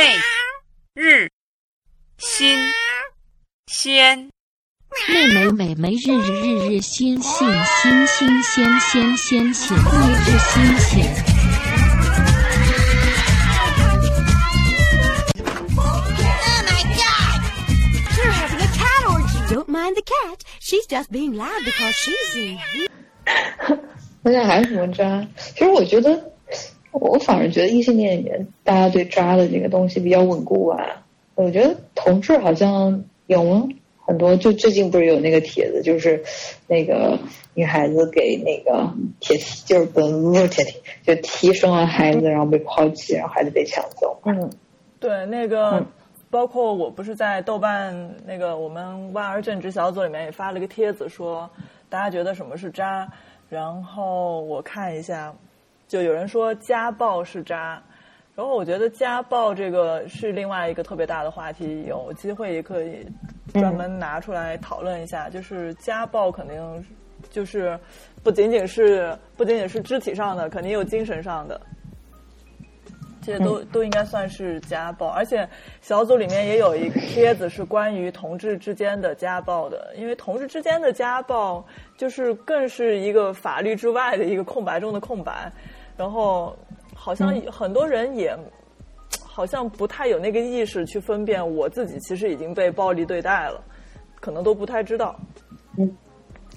妹日新鲜。妹妹美眉日日日日新新新新鲜鲜鲜鲜日日新鲜。Oh my god! You're having a cat orgy. Don't mind the cat. She's just being loud because she's 且还有什么渣？其实我觉得，我反而觉得异性恋里面大家对渣的这个东西比较稳固啊。我觉得同志好像有吗？很多就最近不是有那个帖子，就是那个女孩子给那个铁梯，就是不不是铁梯，就提生了孩子，然后被抛弃，然后孩子被抢走。嗯，对，那个、嗯包括我不是在豆瓣那个我们万儿正直小组里面也发了个帖子，说大家觉得什么是渣，然后我看一下，就有人说家暴是渣。然后我觉得家暴这个是另外一个特别大的话题，有机会也可以专门拿出来讨论一下。就是家暴肯定就是不仅仅是不仅仅是肢体上的，肯定有精神上的。这些都、都应该算是家暴，而且小组里面也有一个帖子是关于同志之间的家暴的，因为同志之间的家暴就是更是一个法律之外的一个空白中的空白，然后好像很多人也好像不太有那个意识去分辨我自己其实已经被暴力对待了，可能都不太知道。嗯，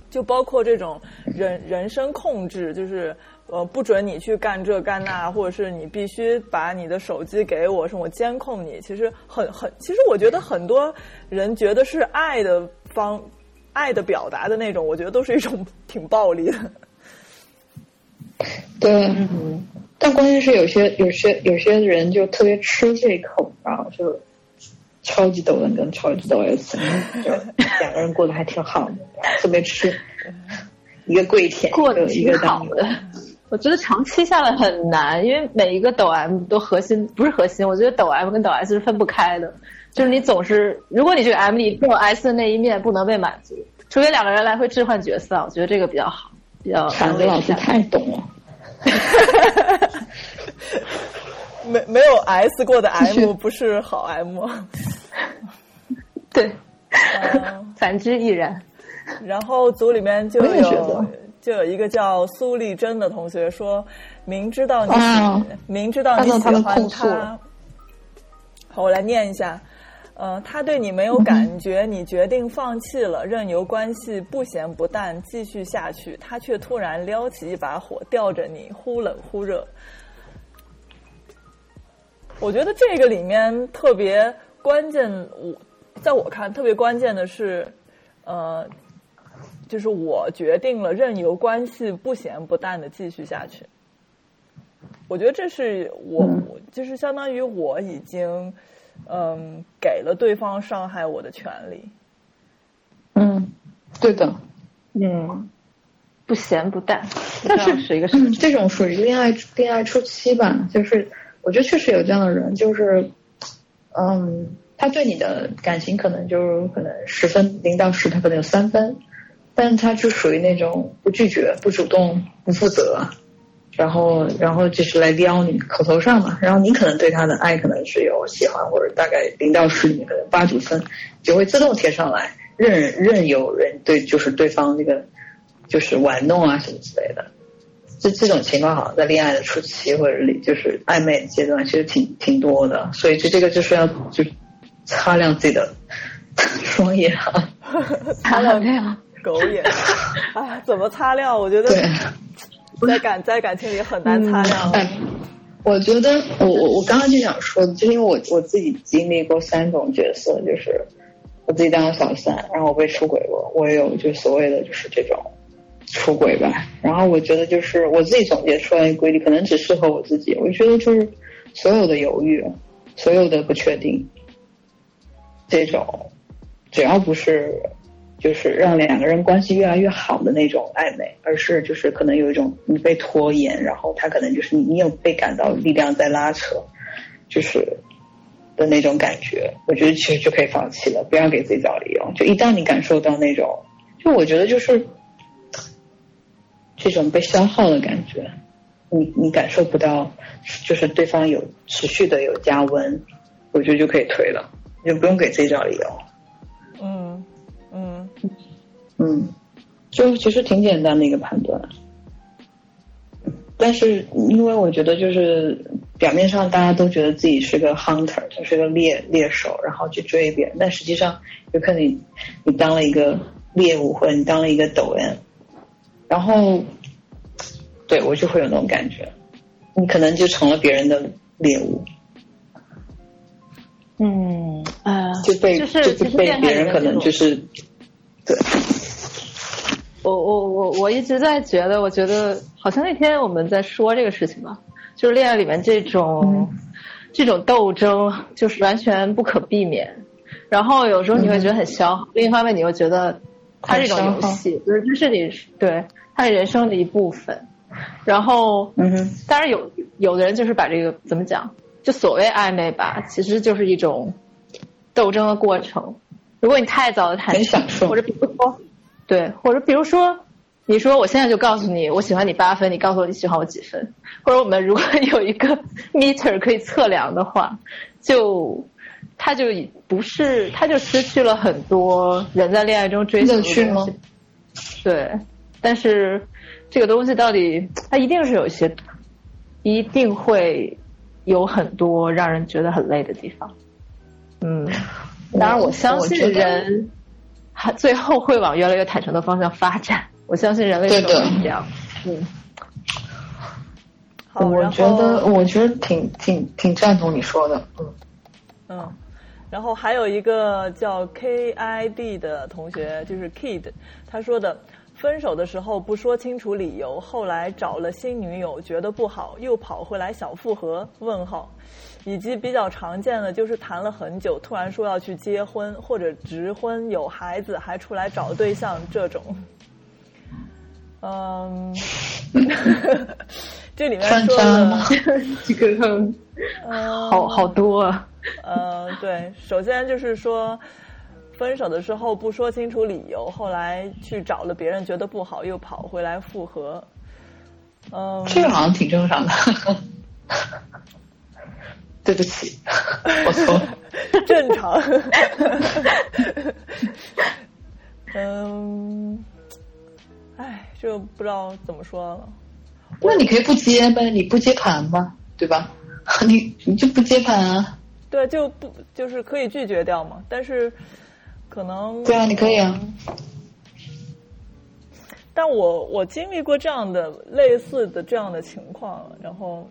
就包括这种人人身控制，就是呃不准你去干这干那，或者是你必须把你的手机给我，是我监控你。其实很很，其实我觉得很多人觉得是爱的方爱的表达的那种，我觉得都是一种 挺暴力的。对，嗯，但关键是有些有些有些人就特别吃这口，然后就超级抖人跟超级抖 S，就两个人过得还挺好的，特别吃，一个跪舔，过得挺一个当好的。我觉得长期下来很难，因为每一个抖 M 都核心不是核心，我觉得抖 M 跟抖 S 是分不开的。就是你总是，如果你这个 M 里只有 S 的那一面不能被满足，除非两个人来回置换角色，我觉得这个比较好，比较铲子老师太懂了。没没有 S 过的 M 不是好 M，对，嗯 反之亦然。然后组里面就有就有一个叫苏丽珍的同学说，明知道你明知道你喜欢他，好，我来念一下。呃，他对你没有感觉，你决定放弃了，任由关系不咸不淡继续下去，他却突然撩起一把火，吊着你，忽冷忽热。我觉得这个里面特别关键，我在我看特别关键的是，呃，就是我决定了任由关系不咸不淡的继续下去。我觉得这是我，我就是相当于我已经，嗯，给了对方伤害我的权利。嗯，对的，嗯，不咸不淡，但是是一个什么嗯，这种属于恋爱恋爱初期吧，就是我觉得确实有这样的人，就是，嗯，他对你的感情可能就是可能十分零到十，他可能有三分，但是他就属于那种不拒绝、不主动、不负责，然后然后就是来撩你口头上嘛，然后你可能对他的爱可能是有喜欢或者大概零到十里面可能八九分，就会自动贴上来，任任由人对就是对方那个就是玩弄啊什么之类的。这这种情况好像在恋爱的初期或者里就是暧昧的阶段，其实挺挺多的，所以就这个就是要就擦亮自己的双眼啊。擦亮这样？狗眼，啊，怎么擦亮？我觉得对，在感在感情里很难擦亮。哎，我觉得我我我刚刚就想说，就是因为我我自己经历过三种角色，就是我自己当了小三，然后我被出轨过，我也有就所谓的就是这种出轨吧。然后我觉得就是我自己总结出来的规律，可能只适合我自己。我觉得就是所有的犹豫，所有的不确定，这种只要不是就是让两个人关系越来越好的那种暧昧，而是就是可能有一种你被拖延，然后他可能就是你你有被感到力量在拉扯，就是的那种感觉，我觉得其实就可以放弃了，不要给自己找理由。就一旦你感受到那种，就我觉得就是这种被消耗的感觉，你你感受不到，就是对方有持续的有加温，我觉得就可以推了，就不用给自己找理由。嗯就其实挺简单的一个判断，但是因为我觉得就是表面上大家都觉得自己是个 hunter，就是个猎猎手，然后去追别人，但实际上有可能你你当了一个猎物，或者你当了一个抖 M，然后对我就会有那种感觉，你可能就成了别人的猎物，嗯啊，就被就是就被别人可能就是对。我我我我一直在觉得，我觉得好像那天我们在说这个事情吧，就是恋爱里面这种、这种斗争，就是完全不可避免。然后有时候你会觉得很消耗，另一方面你又觉得它是一种游戏，就是这是你对它是人生的一部分。然后，嗯哼，当然有有的人就是把这个怎么讲，就所谓暧昧吧，其实就是一种斗争的过程。如果你太早的谈很享受或者比如说，对，或者比如说，你说我现在就告诉你我喜欢你八分，你告诉我你喜欢我几分，或者我们如果有一个 meter 可以测量的话，就它就已不是，它就失去了很多人在恋爱中追求的东西？对，但是这个东西到底，它一定是有一些，一定会有很多让人觉得很累的地方。嗯，当然我相信人，还 最后会往越来越坦诚的方向发展。我相信人类是这样。嗯，我觉得，我觉得挺挺挺赞同你说的，嗯，嗯，然后还有一个叫 KID 的同学，就是 Kid，他说的，分手的时候不说清楚理由，后来找了新女友，觉得不好，又跑回来小复合？问号。以及比较常见的就是谈了很久，突然说要去结婚或者直婚，有孩子还出来找对象这种。嗯，这里面算说的？这个嗯好好多啊。呃，对，首先就是说，分手的时候不说清楚理由，后来去找了别人，觉得不好，又跑回来复合。嗯，这个好像挺正常的。对不起，我错了。正常。嗯，哎，就不知道怎么说了。那你可以不接呗，你不接盘嘛，对吧？你你就不接盘啊？对，就不就是可以拒绝掉嘛，但是可能对啊，你可以啊。但我我经历过这样的类似的这样的情况，然后，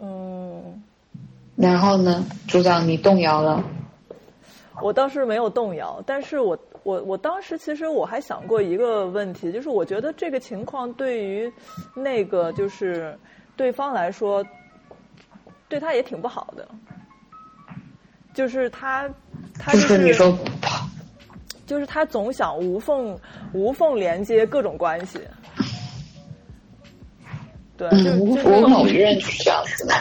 嗯，然后呢，组长你动摇了，我倒是没有动摇，但是我我我当时其实我还想过一个问题，就是我觉得这个情况对于那个就是对方来说，对他也挺不好的，就是他他就就是你说就是他总想无缝无缝连接各种关系。对，就是我某一任是这样子的。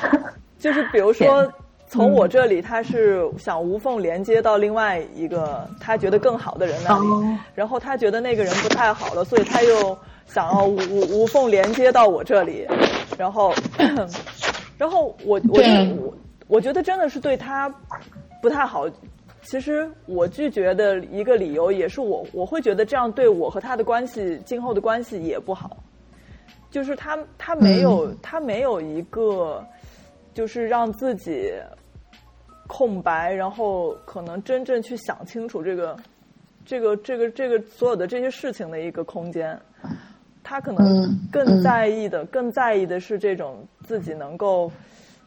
就是比如说，从我这里，他是想无缝连接到另外一个他觉得更好的人那里，哦然后他觉得那个人不太好了，所以他又想要无无无缝连接到我这里，然后，然后我我我我觉得真的是对他不太好。其实我拒绝的一个理由也是我我会觉得这样对我和他的关系今后的关系也不好。就是他他没有、他没有一个，就是让自己空白，然后可能真正去想清楚这个这个这个这个所有的这些事情的一个空间。他可能嗯更嗯在意的，更在意的是这种自己能够，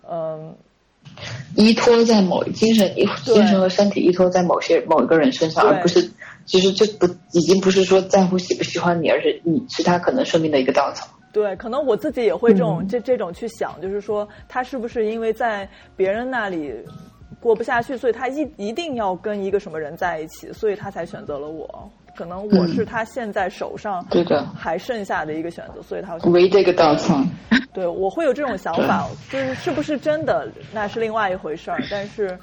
嗯、依托在某精神依精神和身体依托在某些某一个人身上，而不是其实就不已经不是说在乎喜不喜欢你，而是你是他可能生命的一个稻草。对，可能我自己也会这种、嗯这这种去想，就是说他是不是因为在别人那里过不下去，所以他一一定要跟一个什么人在一起，所以他才选择了我。可能我嗯是他现在手上对的还剩下的一个选择，所以他唯一的一个稻草。对，我会有这种想法，就是是不是真的那是另外一回事儿，但是，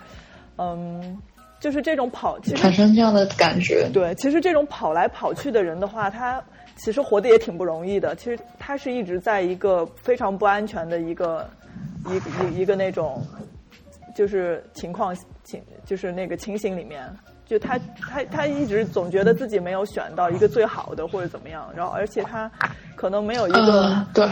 嗯，就是这种跑，其实产生这样的感觉，对，其实这种跑来跑去的人的话，他其实活得也挺不容易的。其实他是一直在一个非常不安全的一个一一一个那种就是情况情就是那个情形里面，就他他他一直总觉得自己没有选到一个最好的或者怎么样，然后而且他可能没有一个、嗯，对，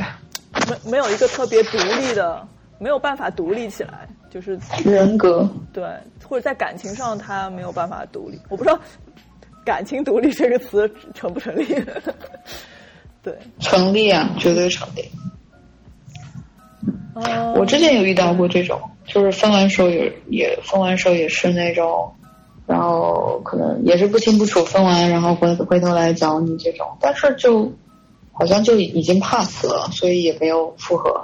没没有一个特别独立的，没有办法独立起来，就是人格，对，或者在感情上他没有办法独立。我不知道“感情独立”这个词成不成立。对，成立啊，绝对成立。嗯我之前有遇到过这种，就是分完手也也分完手也是那种，然后可能也是不清不楚分完，然后回回头来找你这种，但是就好像就已经 pass 了，所以也没有复合。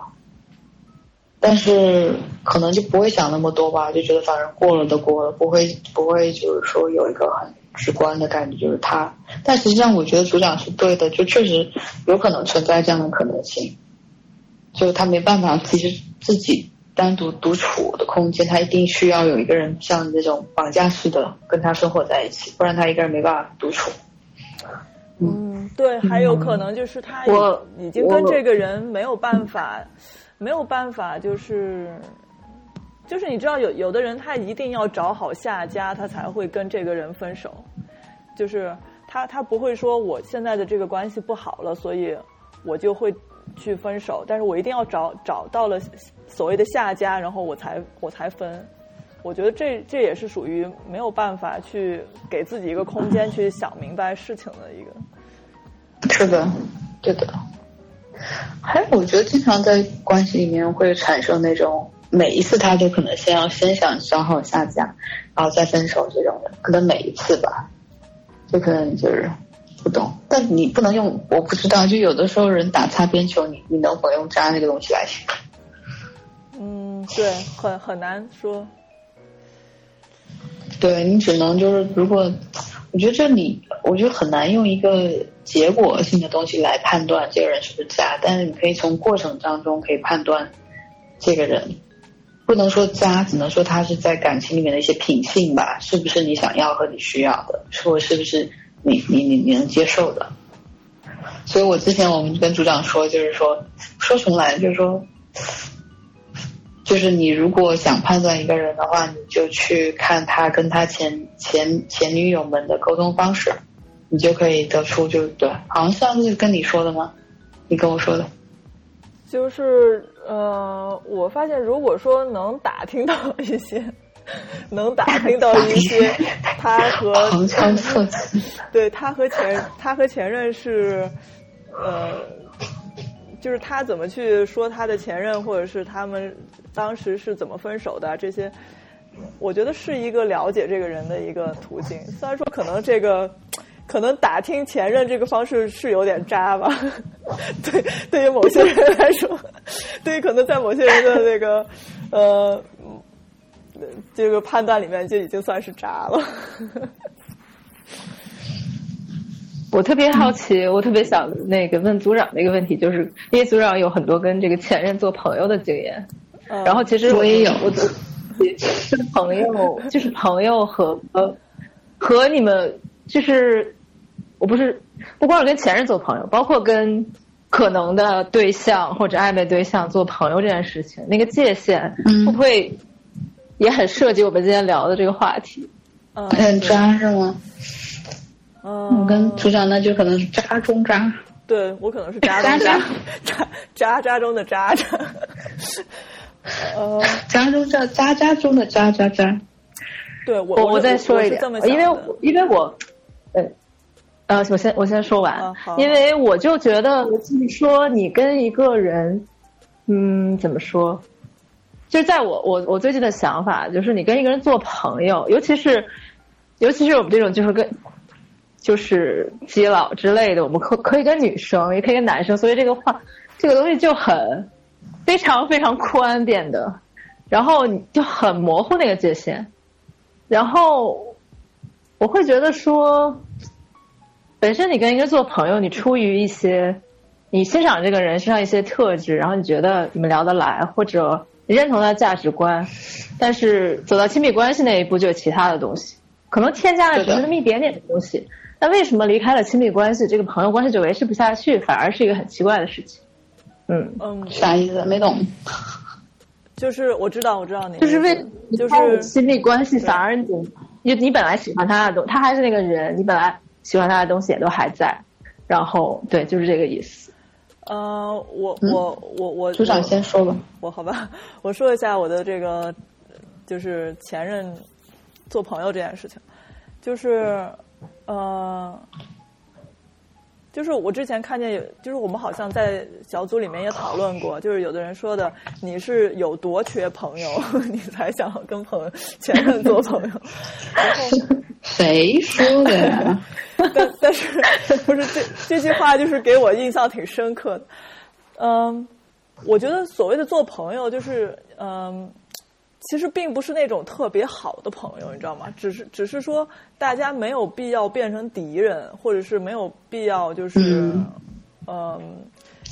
但是可能就不会想那么多吧，就觉得反正过了都过了，不会不会就是说有一个很直观的感觉，就是他。但实际上我觉得组长是对的，就确实有可能存在这样的可能性。就他没办法其实自己单独独处的空间，他一定需要有一个人像你这种绑架式的跟他生活在一起，不然他一个人没办法独处。嗯，对，还有可能就是他已我已经跟这个人没有办法，没有办法，就是就是你知道有有的人他一定要找好下家，他才会跟这个人分手，就是他他不会说我现在的这个关系不好了，所以我就会去分手，但是我一定要找找到了所谓的下家，然后我才我才分。我觉得这这也是属于没有办法去给自己一个空间去想明白事情的一个。是的，对的。还有，我觉得经常在关系里面会产生那种每一次他都可能先要先想消耗下家，然后再分手这种的，可能每一次吧，就可能就是不懂。但你不能用，我不知道，就有的时候人打擦边球，你你能否用渣那个东西来形容？嗯，对，很很难说。对你只能就是，如果我觉得这里，我觉得很难用一个结果性的东西来判断这个人是不是渣，但是你可以从过程当中可以判断这个人，不能说渣，只能说他是在感情里面的一些品性吧，是不是你想要和你需要的，或者是不是你你你你能接受的。所以我之前我们跟组长说，就是说说重来，就是说。就是你如果想判断一个人的话，你就去看他跟他前前前女友们的沟通方式，你就可以得出就对。好像上次跟你说的吗？你跟我说的。就是呃，我发现如果说能打听到一些，能打听到一些 他和。对他和前他和前任是呃。就是他怎么去说他的前任，或者是他们当时是怎么分手的，这些，我觉得是一个了解这个人的一个途径。虽然说可能这个，可能打听前任这个方式是有点渣吧，对，对于某些人来说，对于可能在某些人的那个呃这个判断里面就已经算是渣了。我特别好奇，我特别想那个问组长的一个问题，就是因为组长有很多跟这个前任做朋友的经验，嗯、然后其实我也有，我是朋友，就是朋友和呃和你们就是我不是不光是跟前任做朋友，包括跟可能的对象或者暧昧对象做朋友这件事情，那个界限会不会也很涉及我们今天聊的这个话题？嗯，很渣是吗？嗯，我跟组长那就可能是渣中渣。对我可能是渣中渣，渣渣 渣中的渣渣。呃，渣中渣渣渣中的渣渣渣。对我我我再说一点，因为因为我，呃，呃，我先我先说完，啊、因为我就觉得就是说你跟一个人，嗯，怎么说？就是在我我我最近的想法，就是你跟一个人做朋友，尤其是尤其是我们这种就是跟。就是基佬之类的，我们可可以跟女生，也可以跟男生，所以这个话，这个东西就很非常非常宽变的，然后就很模糊那个界限，然后我会觉得说，本身你跟一个做朋友，你出于一些你欣赏这个人身上一些特质，然后你觉得你们聊得来，或者认同他的价值观，但是走到亲密关系那一步就有其他的东西，可能添加了只是那么一点点的东西。那为什么离开了亲密关系，这个朋友关系就维持不下去，反而是一个很奇怪的事情？嗯嗯，啥意思？没懂。就是我知道，我知道你就是为就是亲密关系，反而你你你本来喜欢他的东，他还是那个人，你本来喜欢他的东西也都还在，然后对，就是这个意思。呃，我我我我组长先说吧。我好吧，我说一下我的这个就是前任做朋友这件事情，就是呃，就是我之前看见有，就是我们好像在小组里面也讨论过，就是有的人说的你是有多缺朋友，你才想跟朋友前任做朋友，然后。谁说的呀？但但是不是这这句话就是给我印象挺深刻的。嗯，我觉得所谓的做朋友，就是嗯，其实并不是那种特别好的朋友，你知道吗？只是只是说大家没有必要变成敌人，或者是没有必要就是嗯嗯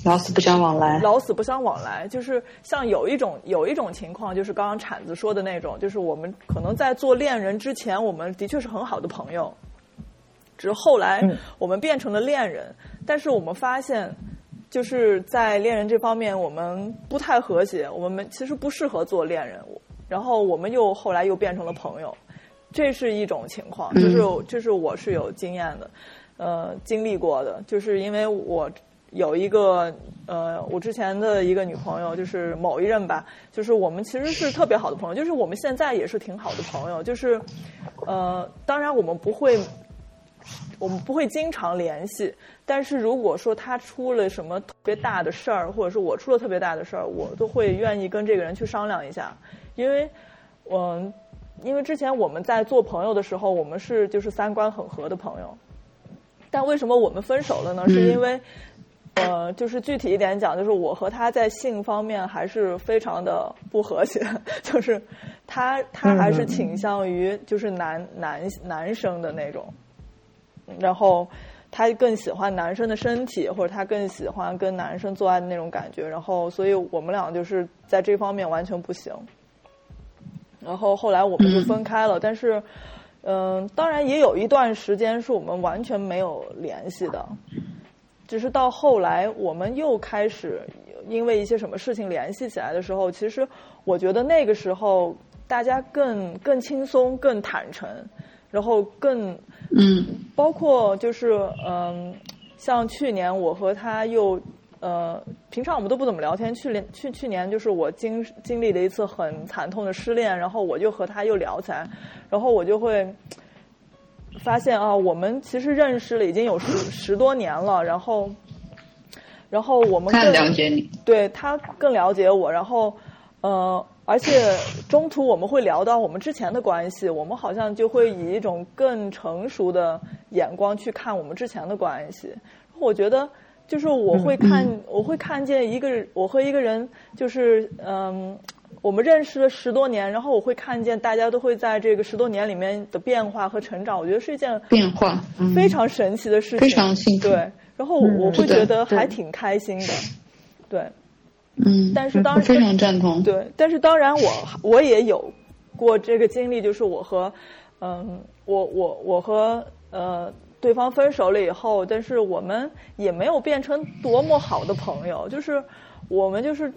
老死不相往来。老死不相往来，就是像有一种有一种情况，就是刚刚铲子说的那种，就是我们可能在做恋人之前，我们的确是很好的朋友，只是后来嗯。我们变成了恋人，但是我们发现，就是在恋人这方面我们不太和谐，我们其实不适合做恋人，然后我们又后来又变成了朋友，这是一种情况，就是这是我是有经验的，呃，经历过的，就是因为我有一个呃，我之前的一个女朋友，就是某一任吧，就是我们其实是特别好的朋友，就是我们现在也是挺好的朋友，就是呃，当然我们不会。我们不会经常联系，但是如果说他出了什么特别大的事儿，或者是我出了特别大的事儿，我都会愿意跟这个人去商量一下，因为，嗯，因为之前我们在做朋友的时候，我们是就是三观很合的朋友，但为什么我们分手了呢？是因为，呃，就是具体一点讲，就是我和他在性方面还是非常的不和谐，就是他他还是倾向于就是男男男生的那种。然后他更喜欢男生的身体，或者他更喜欢跟男生做爱的那种感觉。然后，所以我们俩就是在这方面完全不行。然后后来我们就分开了，但是，嗯、当然也有一段时间是我们完全没有联系的。只是到后来，我们又开始因为一些什么事情联系起来的时候，其实我觉得那个时候大家更更轻松、更坦诚，然后更嗯包括就是嗯，像去年我和他又呃，平常我们都不怎么聊天。去年去去年就是我经经历了一次很惨痛的失恋，然后我就和他又聊起来，然后我就会发现啊，我们其实认识了已经有十十多年了，然后然后我们太更了解你。对他更了解我，然后呃，而且中途我们会聊到我们之前的关系，我们好像就会以一种更成熟的眼光去看我们之前的关系。我觉得就是我会看，我会看见一个人，我和一个人就是嗯。我们认识了十多年，然后我会看见大家都会在这个十多年里面的变化和成长，我觉得是一件变化，嗯、非常神奇的事情，非常幸福对，然后我我会觉得还挺开心的，对。嗯，但是当然非常赞同。对，但是当然我我也有过这个经历，就是我和嗯，我我我和呃对方分手了以后，但是我们也没有变成多么好的朋友，就是我们就是。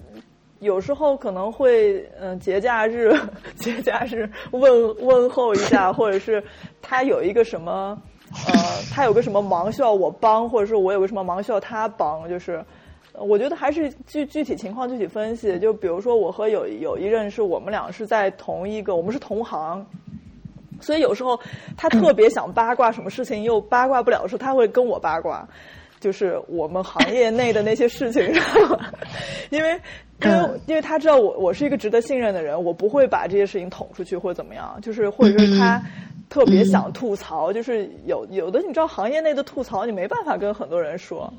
有时候可能会，嗯、节假日 节假日问问候一下，或者是他有一个什么，呃，他有个什么忙需要我帮，或者是我有个什么忙需要他帮，就是，呃我觉得还是具具体情况具体分析。就比如说我和有有一任是我们俩是在同一个，我们是同行，所以有时候他特别想八卦什么事情，又八卦不了的时候，他会跟我八卦，就是我们行业内的那些事情？因为因为因为他知道我我是一个值得信任的人，我不会把这些事情捅出去或者怎么样，就是或者是他特别想吐槽，就是有有的你知道行业内的吐槽你没办法跟很多人说。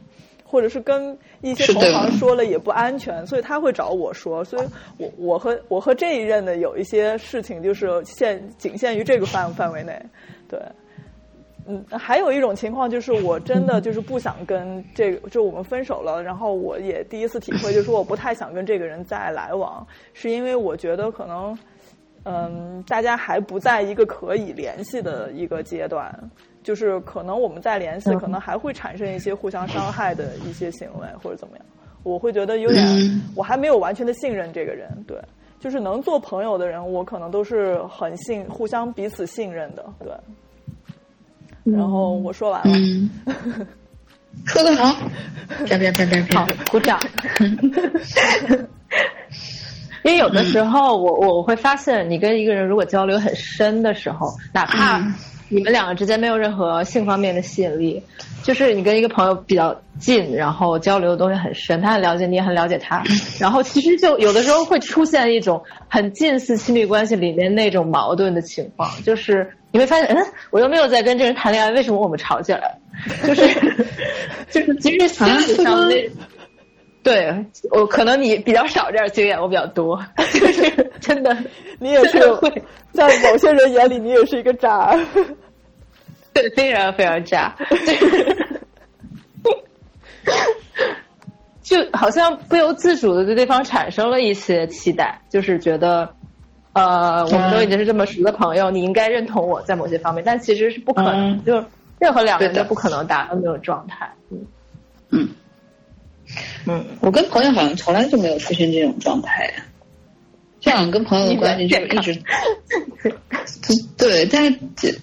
或者是跟一些同行说了也不安全，所以他会找我说。所以我我和我和这一任的有一些事情就是限仅限于这个范范围内，对。嗯，还有一种情况就是我真的就是不想跟这个，就我们分手了，然后我也第一次体会，就是我不太想跟这个人再来往，是因为我觉得可能，嗯，大家还不在一个可以联系的一个阶段，就是可能我们再联系，可能还会产生一些互相伤害的一些行为或者怎么样，我会觉得有点，嗯。我还没有完全的信任这个人，对。就是能做朋友的人，我可能都是很信，互相彼此信任的，对。然后我说完了，嗯，说的好，啪啪啪啪好，，鼓掌。因为有的时候我，我我会发现，你跟一个人如果交流很深的时候，哪怕嗯你们两个之间没有任何性方面的吸引力，就是你跟一个朋友比较近，然后交流的东西很深，他很了解你，也很了解他，然后其实就有的时候会出现一种很近似亲密关系里面那种矛盾的情况，就是你会发现，嗯，我又没有在跟这人谈恋爱，为什么我们吵起来了？就是 就是其实心理上那。对我可能你比较少这样经验，我比较多，就是真的，你也是会。在某些人眼里，你也是一个渣。对非常非常渣，就好像不由自主的对对方产生了一些期待，就是觉得，呃，我们都已经是这么熟的朋友，你应该认同我在某些方面，但其实是不可能，嗯。就是任何两个人都不可能达到那种状态。嗯。嗯嗯，我跟朋友好像从来就没有出现这种状态，这样跟朋友的关系就一直，对，但是这，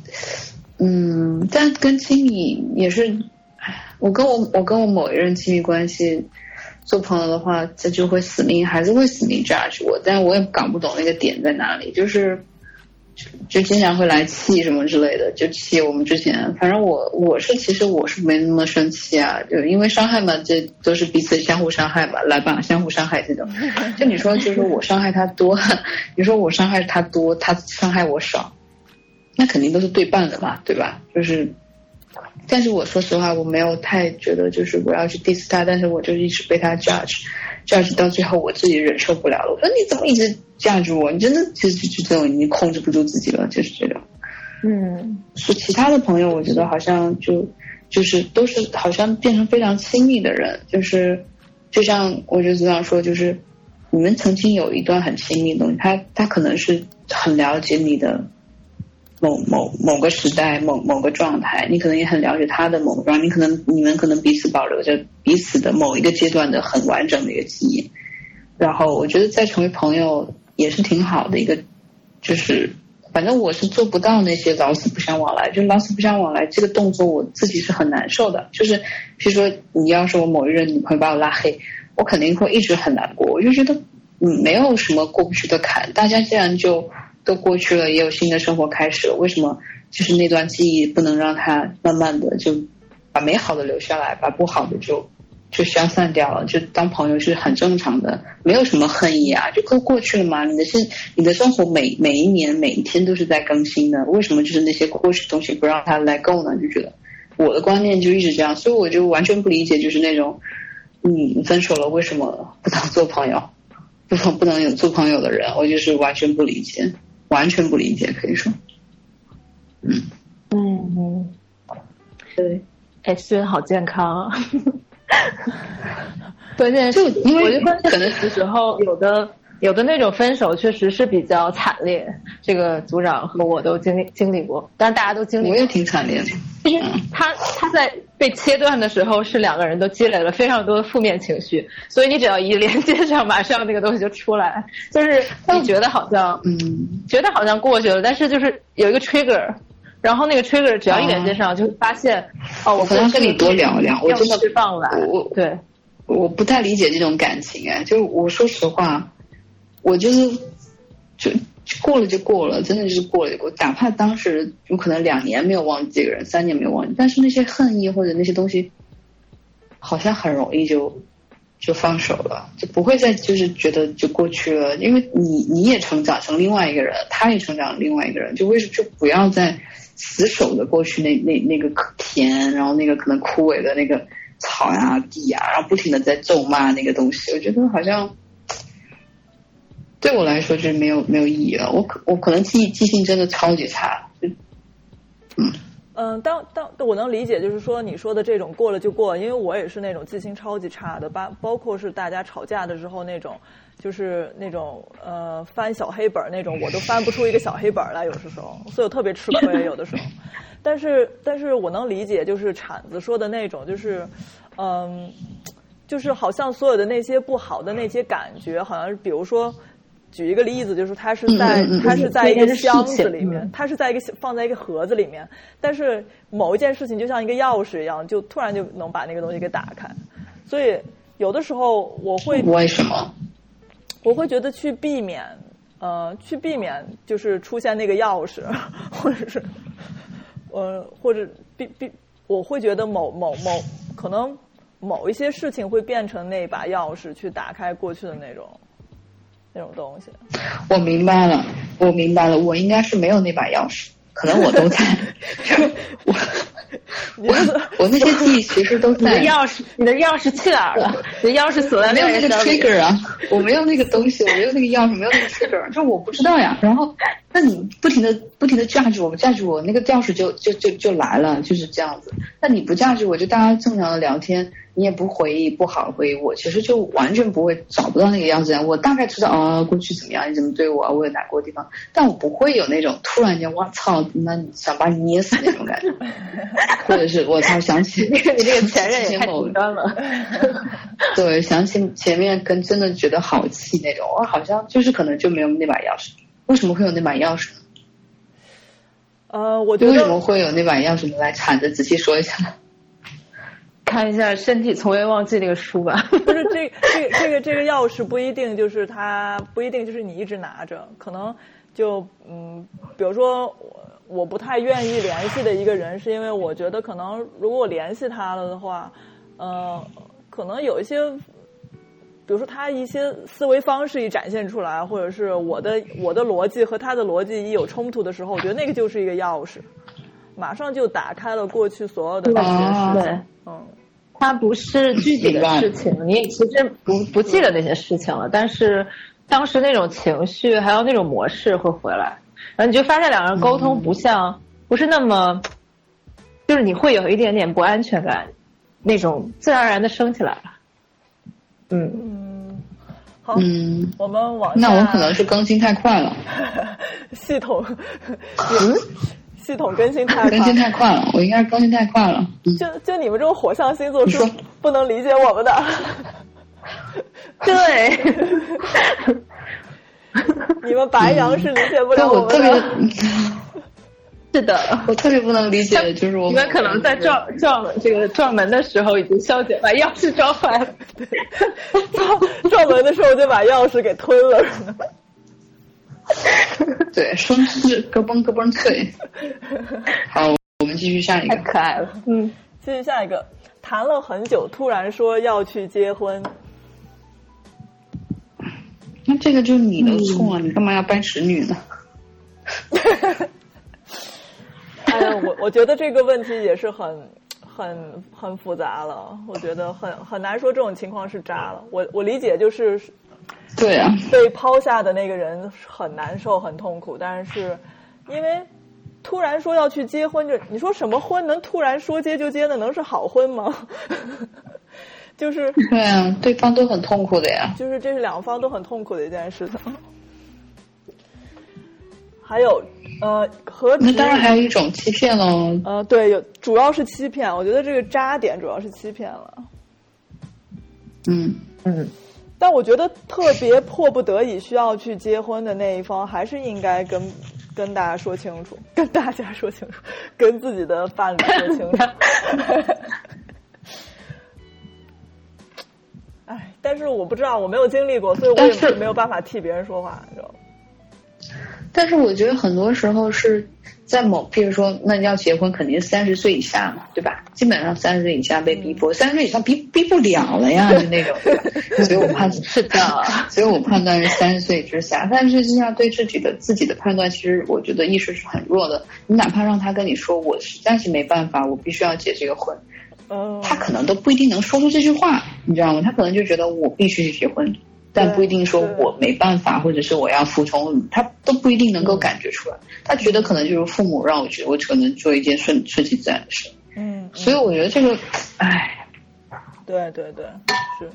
嗯，但跟亲密也是，唉我跟我我跟我某一任亲密关系做朋友的话，他就会死命还是会死命 judge 我，但我也搞不懂那个点在哪里，就是。就经常会来气什么之类的，就气我们之前，反正我我是其实我是没那么生气啊，就因为伤害嘛，这都是彼此相互伤害嘛，来吧，相互伤害这种。就你说，就是我伤害他多，你说我伤害他多，他伤害我少，那肯定都是对半的嘛，对吧？就是，但是我说实话，我没有太觉得就是我要去 diss 他，但是我就一直被他 judge judge，judge 到最后我自己忍受不了了，我说你怎么一直 judge 我？你真的就就就这种已经控制不住自己了，就是这种。嗯是其他的朋友，我觉得好像就就是都是好像变成非常亲密的人，就是就像我觉得组长说，就是你们曾经有一段很亲密的东西，他他可能是很了解你的某某某个时代某某个状态，你可能也很了解他的某个状态，你可能你们可能彼此保留着彼此的某一个阶段的很完整的一个记忆，然后我觉得再成为朋友也是挺好的一个，就是反正我是做不到那些老死不相往来，就老死不相往来这个动作我自己是很难受的。就是比如说你要是我某一任女朋友把我拉黑，我肯定会一直很难过。我就觉得嗯没有什么过不去的坎，大家既然就都过去了，也有新的生活开始了，为什么就是那段记忆不能让它慢慢的就把美好的留下来，把不好的就就消散掉了，就当朋友是很正常的，没有什么恨意啊，就都过去了嘛。你的是你的生活每每一年每一天都是在更新的，为什么就是那些过去的东西不让它来够呢？就觉得我的观念就一直这样，所以我就完全不理解，就是那种你分手了为什么不能做朋友，不能不能有做朋友的人，我就是完全不理解，完全不理解，可以说，嗯，嗯嗯，对，哎，虽然好健康啊。关键是，就因为我觉得关键可能的时候，有的有的那种分手确实是比较惨烈，这个组长和我都经历经历过，但是大家都经历过。我也挺惨烈的，其实他他在被切断的时候，是两个人都积累了非常多的负面情绪，所以你只要一连接上，马上那个东西就出来，就是你觉得好像嗯。觉得好像过去了，但是就是有一个 trigger，然后那个 trigger 只要一连接上，就会发现哦，我我可能跟你多聊聊，我真的释放了，我我对，我不太理解这种感情哎，就是我说实话，我就是就就过了就过了，真的就是过了就过，哪怕当时有可能两年没有忘记这个人，三年没有忘记，但是那些恨意或者那些东西，好像很容易就就放手了，就不会再就是觉得就过去了，因为你你也成长成另外一个人，他也成长另外一个人，就为什就不要再死守着过去那那那个田，然后那个可能枯萎的那个草呀地呀，然后不停的在咒骂那个东西，我觉得好像对我来说就是没有没有意义了。我可我可能记记性真的超级差，嗯嗯，当当我能理解，就是说你说的这种过了就过了，因为我也是那种记性超级差的，包包括是大家吵架的时候那种，就是那种呃翻小黑本儿那种，我都翻不出一个小黑本儿来，有的时候，所以我特别吃亏，有的时候。但是但是我能理解，就是铲子说的那种，就是嗯，就是好像所有的那些不好的那些感觉，好像是比如说。举一个例子，就是它是在、它是在一个箱子里面嗯，它是在一个放在一个盒子里面，但是某一件事情就像一个钥匙一样，就突然就能把那个东西给打开。所以有的时候我会为什么？我会觉得去避免，呃，去避免就是出现那个钥匙，或者是，呃，或者避避，我会觉得某某某可能某一些事情会变成那把钥匙去打开过去的那种那种东西。我明白了，我明白了，我应该是没有那把钥匙，可能我都在。我我我那些记忆其实都在你的在。钥匙，你的钥匙去哪儿了？你的钥匙锁在没有那个 trigger 啊，我没有那个东西，我没有那个钥匙，没有那个 trigger，就我不知道呀。然后，那你不停的不停的 judge 我，judge 我，那个钥匙就就就就来了，就是这样子。那你不 judge 我，就大家正常的聊天，你也不回忆不好回忆我，其实就完全不会找不到那个样子呀。我大概知道啊，过去怎么样，你怎么对我啊，我有难过的地方，但我不会有那种突然间我操，那想把你捏死那种感觉，或者是我操想起 你这个前任也太极端了。对，想起前面跟真的觉得好气那种，我好像就是可能就没有那把钥匙。为什么会有那把钥匙？呃，我觉为什么会有那把钥匙你？来铲子仔细说一下。看一下《身体从未忘记》那个书吧。不是这 这个这个这个钥匙不一定就是它不一定就是你一直拿着，可能就嗯，比如说我我不太愿意联系的一个人，是因为我觉得可能如果我联系他了的话，呃，可能有一些。比如说他一些思维方式一展现出来，或者是我的我的逻辑和他的逻辑一有冲突的时候，我觉得那个就是一个钥匙，马上就打开了过去所有的那些哦事情。对，嗯，它不是具体的事情，你也其实不不记得那些事情了，但是当时那种情绪还有那种模式会回来，然后你就发现两个人沟通不像，不是那么，就是你会有一点点不安全感，那种自然而然的升起来了。嗯，好，嗯，我们往下。那我可能是更新太快了，系统，系统更新太快更新，太快了，我应该是更新太快了。嗯，就就你们这种火象星座是不能理解我们的。对，你们白羊是理解不了我特别的。，是的。我特别不能理解的就是我你们可能在撞撞这个撞门的时候已经消解，把钥匙撞坏了。撞撞门的时候就把钥匙给吞了。对双翅咯嘣咯嘣脆。好，我们继续下一太个。可爱了，嗯，继续下一个，谈了很久，突然说要去结婚。那这个就是你的错啊，你干嘛要掰侄女呢？哎呀，我我觉得这个问题也是很很很复杂了，我觉得很很难说这种情况是渣了。我我理解就是对啊，被抛下的那个人很难受、很痛苦，但是因为突然说要去结婚，就你说什么婚能突然说结就结的，能是好婚吗？就是对啊，对方都很痛苦的呀。就是这是两方都很痛苦的一件事情。还有呃和那当然还有一种欺骗喽。呃对有主要是欺骗，我觉得这个渣点主要是欺骗了。嗯嗯，但我觉得特别迫不得已需要去结婚的那一方，还是应该跟跟大家说清楚，跟大家说清楚，跟自己的伴侣说清楚。哎，但是我不知道，我没有经历过，所以我也是没有办法替别人说话，你知道吗？但是我觉得很多时候是在某，譬如说，那你要结婚，肯定是三十岁以下嘛，对吧？基本上三十岁以下被逼迫，三十岁以上逼逼不了了呀，就那种。所以我判是的，所以我判断是三十岁之下。三十岁之下对自己的自己的判断，其实我觉得意识是很弱的。你哪怕让他跟你说，我实在是没办法，我必须要结这个婚，嗯，他可能都不一定能说出这句话，你知道吗？他可能就觉得我必须去结婚，但不一定说我没办法，或者是我要服从，他都不一定能够感觉出来。他觉得可能就是父母让我觉得我可能做一件顺顺其自然的事，嗯，所以我觉得这个，唉，对对对，是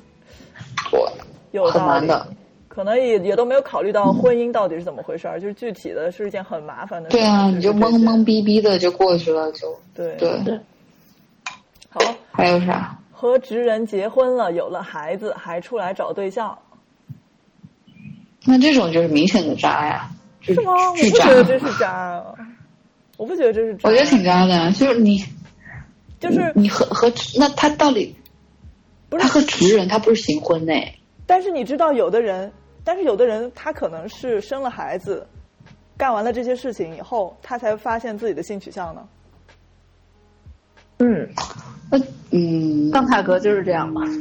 我有。很难的。可能也也都没有考虑到婚姻到底是怎么回事儿，就是具体的是一件很麻烦的事。对啊，你就懵懵逼逼的就过去了，就对对。好，还有啥？和直人结婚了，有了孩子，还出来找对象。那这种就是明显的渣呀，就是吗？我不觉。得这是渣啊，我不觉得这是渣。我觉得挺渣的，就是你就是你和和那他到底不是他和直人他不是行婚呢？但是你知道，有的人，但是有的人他可能是生了孩子，干完了这些事情以后，他才发现自己的性取向呢。嗯，那嗯，桑塔格就是这样嘛。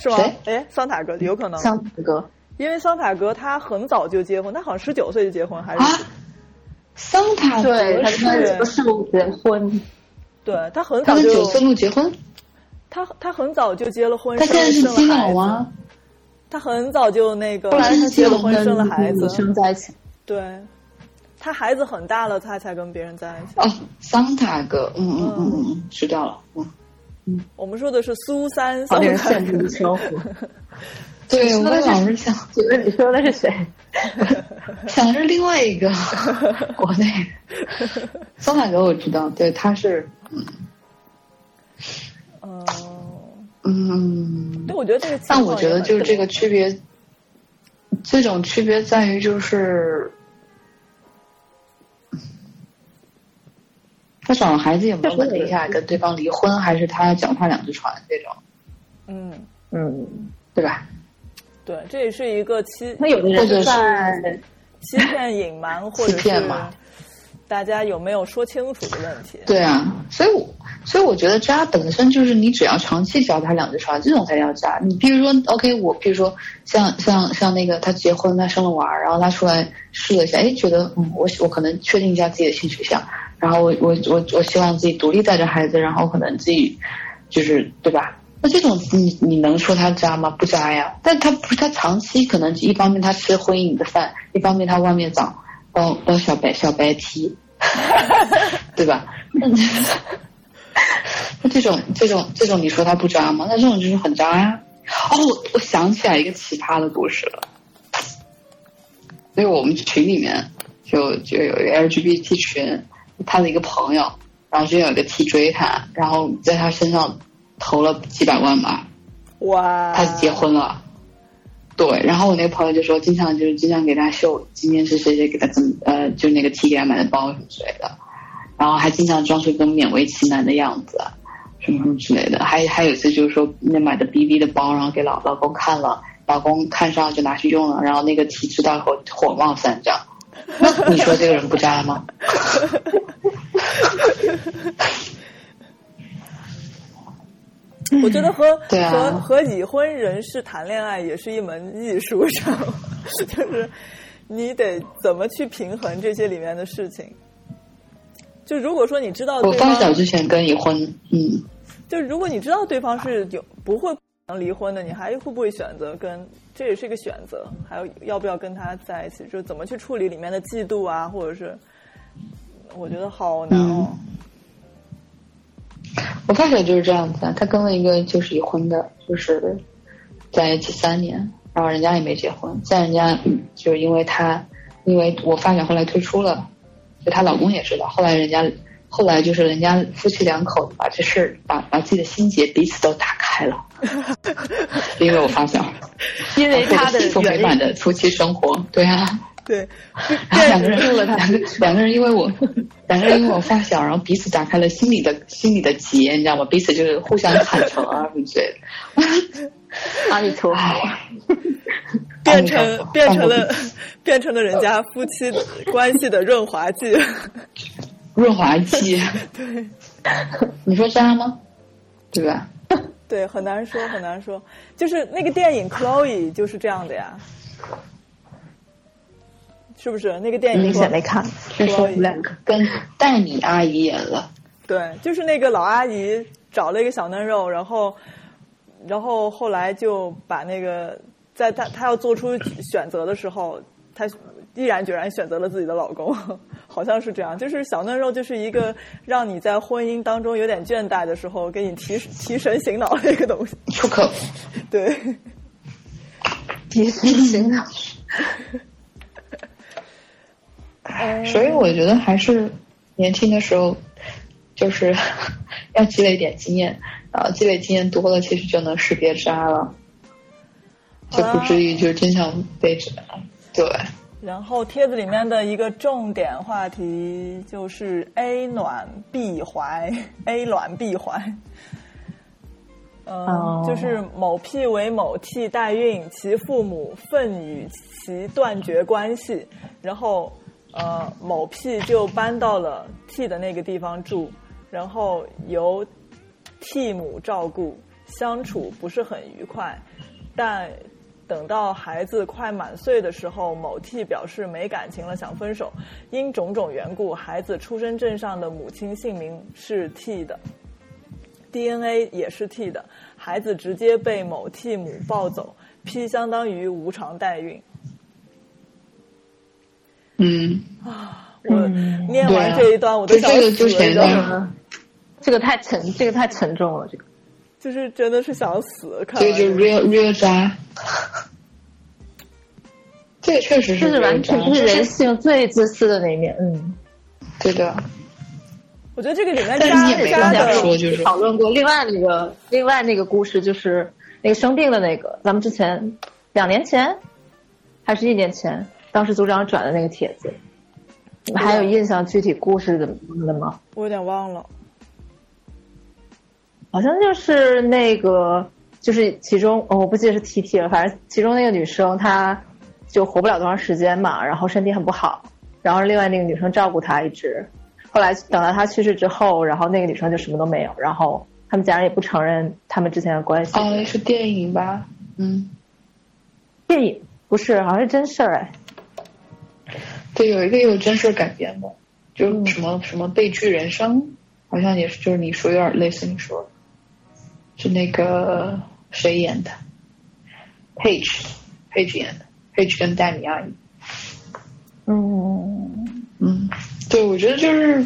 是吗谁？哎，桑塔格有可能，桑塔格，因为桑塔格他很早就结婚，他好像十九岁就结婚，还是、啊，桑塔格？对，他是跟是结婚，对他很早就九岁就结婚，他他很早就结了婚，他现在是基佬吗？他很早就那个后来他结了婚，生了孩子，生在一起。对，他孩子很大了，他才跟别人在一起。哦，桑塔格，嗯嗯。嗯嗯嗯，知道了，嗯，我们说的是苏三·好桑塔令人羡慕。对，我老是想觉得你说的是谁？想着另外一个国内 桑塔格，我知道，对，他是，嗯，嗯，对，我觉得这个但我觉得就是这个区别，这种区别在于就是，他找了孩子有没有稳定下来跟对方离婚，还是他脚踏两只船这种，嗯，嗯，对吧？对，这也是一个欺那有的人是或者是在欺骗、隐瞒，或者骗嘛大家有没有说清楚的问题。对啊，所以我所以我觉得渣本身就是你只要长期脚踏两只船，这种才叫渣。你比如说，OK，我比如说像像像那个他结婚，他生了娃儿，然后他出来试了一下，哎，觉得嗯，我我可能确定一下自己的性取向，然后我我我我希望自己独立带着孩子，然后可能自己就是对吧？那这种你你能说他渣吗？不渣呀。但他不是他长期可能一方面他吃婚姻里的饭，一方面他外面找包包小白小白 T，对吧？那 那这种这种这种你说他不渣吗？那这种就是很渣呀。哦，我我想起来一个奇葩的故事了，因为我们群里面就就有一个 LGBT 群，他的一个朋友，然后就有一个 T 追他，然后在他身上投了几百万吧，哇，他结婚了。对，然后我那个朋友就说，经常就是经常给他秀今天是谁谁给他怎么呃，就那个 T 给他买的包什么之类的，然后还经常装出一个勉为其难的样子，什么什么之类的。还还有一次就是说那买的 BV 的包，然后给老老公看了，老公看上就拿去用了，然后那个 T 知道以后火冒三丈。那你说这个人不渣吗？我觉得和、对啊和和已婚人士谈恋爱也是一门艺术，知道吗？就是你得怎么去平衡这些里面的事情。就如果说你知道我发小之前跟已婚，嗯，就如果你知道对方是有不会能离婚的，你还会不会选择跟？这也是一个选择，还有要不要跟他在一起？就怎么去处理里面的嫉妒啊，或者是，我觉得好难哦。我发小就是这样子啊，他跟了一个就是已婚的，就是在一起三年，然后人家也没结婚，在人家嗯就是因为他，因为我发小后来退出了，就她老公也知道，后来人家后来就是人家夫妻两口子把这事儿把把自己的心结彼此都打开了，因为我发小，因为他的幸福美，满的夫妻生活，对啊。对，然后 两个人变了他两个两个人因为我两个人因为我发小，然后彼此打开了心里的心里的结，你知道吗？彼此就是互相坦诚啊什么之类的。阿弥陀佛。变成变成了变成了人家夫妻关系的润滑剂。润滑剂。对，你说渣吗？对吧？对，很难说，很难说。就是那个电影《Chloe》就是这样的呀，是不是？那个电影明显没看，是说两个跟戴米阿姨演了。对，就是那个老阿姨找了一个小嫩肉，然后，然后后来就把那个在她她要做出选择的时候，她毅然决然选择了自己的老公，好像是这样。就是小嫩肉就是一个让你在婚姻当中有点倦怠的时候，给你提提神醒脑的一个东西。出口。对，提神醒脑。所以我觉得还是年轻的时候，就是 要积累一点经验，然后积累经验多了，其实就能识别渣了。就不至于就经常被指对。然后帖子里面的一个重点话题就是 A 暖 B 怀，A 暖 B 怀。嗯、哦就是某 P 为某 T 代孕，其父母愤与其断绝关系，然后呃某 P 就搬到了 T 的那个地方住，然后由 T 母照顾，相处不是很愉快，但等到孩子快满岁的时候，某 T 表示没感情了，想分手。因种种缘故，孩子出生证上的母亲姓名是 T 的，DNA 也是 T 的，孩子直接被某 T 母抱走，P 相当于无偿代孕。嗯啊，我念完这一段，我都想就这个死就显了得这个太沉，这个太沉重了，这个。就是真的是想死。看这个就 real real 渣。这个确实是这是完全是人性最自私的那一面，嗯。对的。我觉得这个里面 但是加你也没加的说，就是讨论过另外那个另外那个故事，就是那个生病的那个，咱们之前两年前还是一年前，当时组长转的那个帖子，你们还有印象具体故事怎么的吗？我有点忘了。好像就是那个，就是其中、我不记得是 T T 了，反正其中那个女生她就活不了多长时间嘛，然后身体很不好，然后另外那个女生照顾她一直，后来等到她去世之后，然后那个女生就什么都没有，然后他们家人也不承认他们之前的关系。哦，那是电影吧？嗯，电影不是，好像是真事儿哎。对，有一个有真事改编的，就是什么、什么悲剧人生，好像也是，就是你说有点类似你说的，是那个谁演的？Page，Page 演的，Page 跟戴米阿姨。嗯，嗯，对，我觉得就是，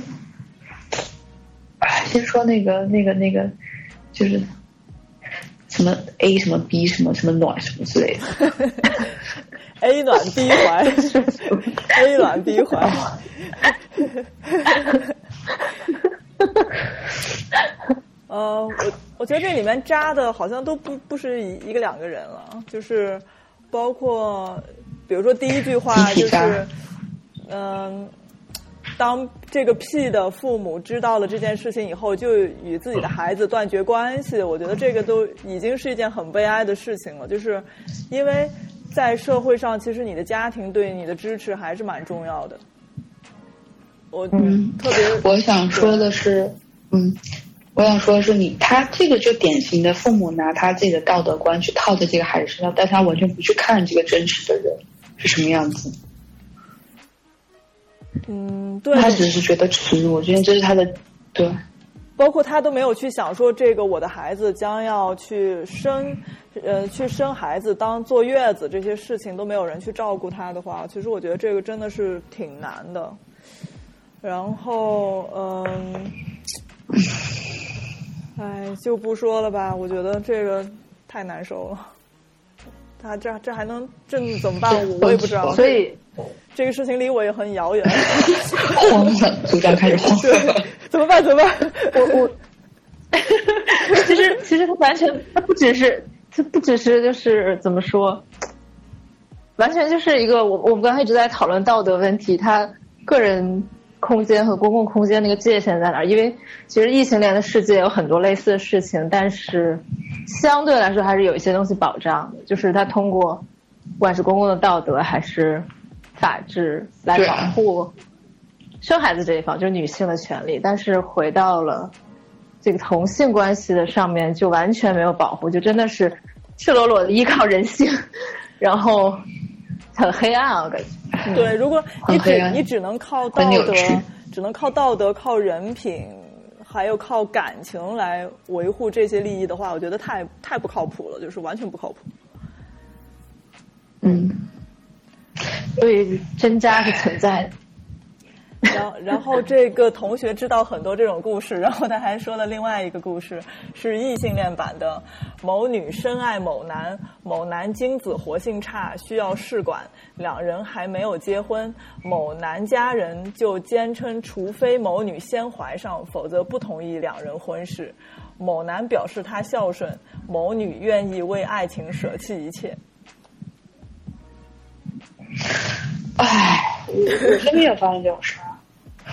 哎，先说那个那个那个，就是什么 A 什么 B 什么什么暖什么之类的。A 暖 B 怀，A 暖 B 怀。呃，我我觉得这里面扎的好像都不不是一一个两个人了，就是包括比如说第一句话就是，嗯、当这个 P 的父母知道了这件事情以后，就与自己的孩子断绝关系。我觉得这个都已经是一件很悲哀的事情了，就是因为在社会上，其实你的家庭对你的支持还是蛮重要的。我嗯特别我想说的是，嗯，我想说的是你，他这个就典型的父母拿他自己的道德观去套在这个孩子身上，但他完全不去看这个真实的人是什么样子，嗯，对，他只是觉得耻辱。我觉得这是他的，对，包括他都没有去想说，这个我的孩子将要去生，呃，去生孩子当坐月子这些事情都没有人去照顾他的话，其实我觉得这个真的是挺难的。然后，嗯，哎，就不说了吧，我觉得这个太难受了。他这这还能这怎么办？我我也不知道。所以这个事情离我也很遥远。慌了，组长开始慌了。怎么办？怎么办？我我，其实其实他完全，他不只是，他不只是就是怎么说，完全就是一个我我们刚才一直在讨论道德问题，他个人空间和公共空间那个界限在哪儿？因为其实异性恋的世界有很多类似的事情，但是相对来说还是有一些东西保障的，就是它通过不管是公共的道德还是法治来保护生孩子这一方，就是女性的权利。但是回到了这个同性关系的上面，就完全没有保护，就真的是赤裸裸的依靠人性，然后很黑暗啊，我感觉。对，如果你只你只能靠道德只能靠道德、靠人品，还有靠感情来维护这些利益的话，我觉得太太不靠谱了，就是完全不靠谱。嗯，所以真渣是存在的。然后，然后这个同学知道很多这种故事，然后他还说了另外一个故事，是异性恋版的。某女深爱某男，某男精子活性差，需要试管，两人还没有结婚。某男家人就坚称，除非某女先怀上，否则不同意两人婚事。某男表示他孝顺，某女愿意为爱情舍弃一切。唉，我我身边也发生这种事儿，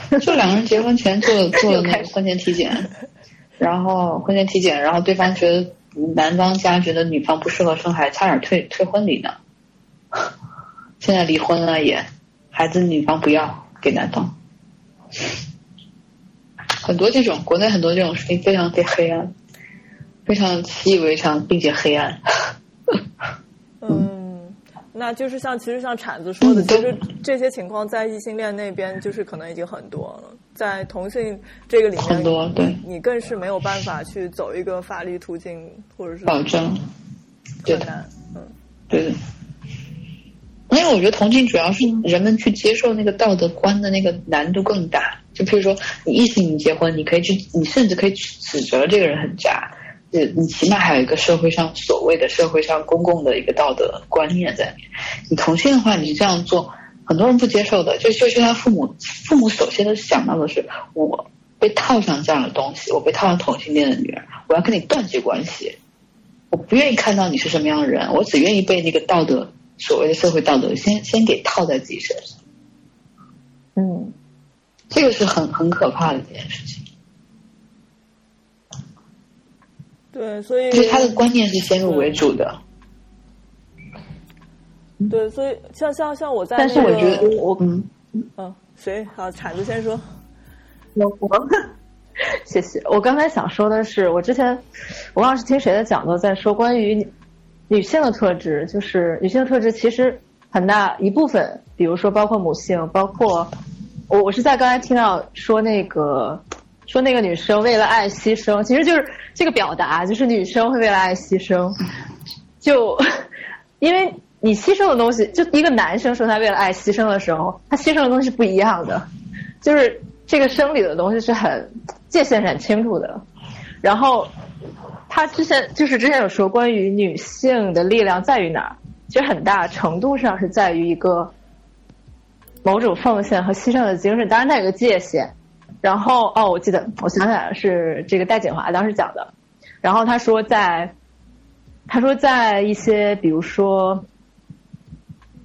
就两个人结婚前做 做了那个婚前体检，然后婚前体检，然后对方觉得男方家觉得女方不适合生孩子，差点退退婚礼呢。现在离婚了也，孩子女方不要给男方。很多这种国内很多这种事情非常的黑暗，非常习以为常，并且黑暗。嗯，那就是像其实像铲子说的，嗯 其实这些情况在异性恋那边就是可能已经很多了，在同性这个里面很多对你更是没有办法去走一个法律途径，或者是保证，对的，很难。嗯对的。因为我觉得同性主要是人们去接受那个道德观的那个难度更大。就譬如说，你异性你结婚，你可以去，你甚至可以指责这个人很渣，呃，你起码还有一个社会上所谓的社会上公共的一个道德观念在里面。你同性的话，你这样做，很多人不接受的。就就是他父母，父母首先都想到的是我被套上这样的东西，我被套上同性恋的女人，我要跟你断绝关系。我不愿意看到你是什么样的人，我只愿意被那个道德所谓的社会道德先先给套在自己身上，嗯，这个是很很可怕的一件事情。对，所以就是他的观念是先入为主的。对，所以像像像我在但是我觉得我嗯，嗯，谁好铲子先说。我我 谢谢。我刚才想说的是，我之前我忘了是听谁的讲座在说关于女女性的特质，就是女性的特质其实很大一部分，比如说包括母性，包括我我是在刚才听到说那个说那个女生为了爱牺牲，其实就是这个表达，就是女生会为了爱牺牲，就因为你牺牲的东西，就一个男生说他为了爱牺牲的时候，他牺牲的东西不一样的，就是这个生理的东西是很界限是很清楚的。然后他之前就是之前有说关于女性的力量在于哪儿，其实很大程度上是在于一个某种奉献和牺牲的精神，当然它有个界限。然后哦，我记得我想起来了，是这个戴锦华当时讲的。然后他说在，他说在一些比如说，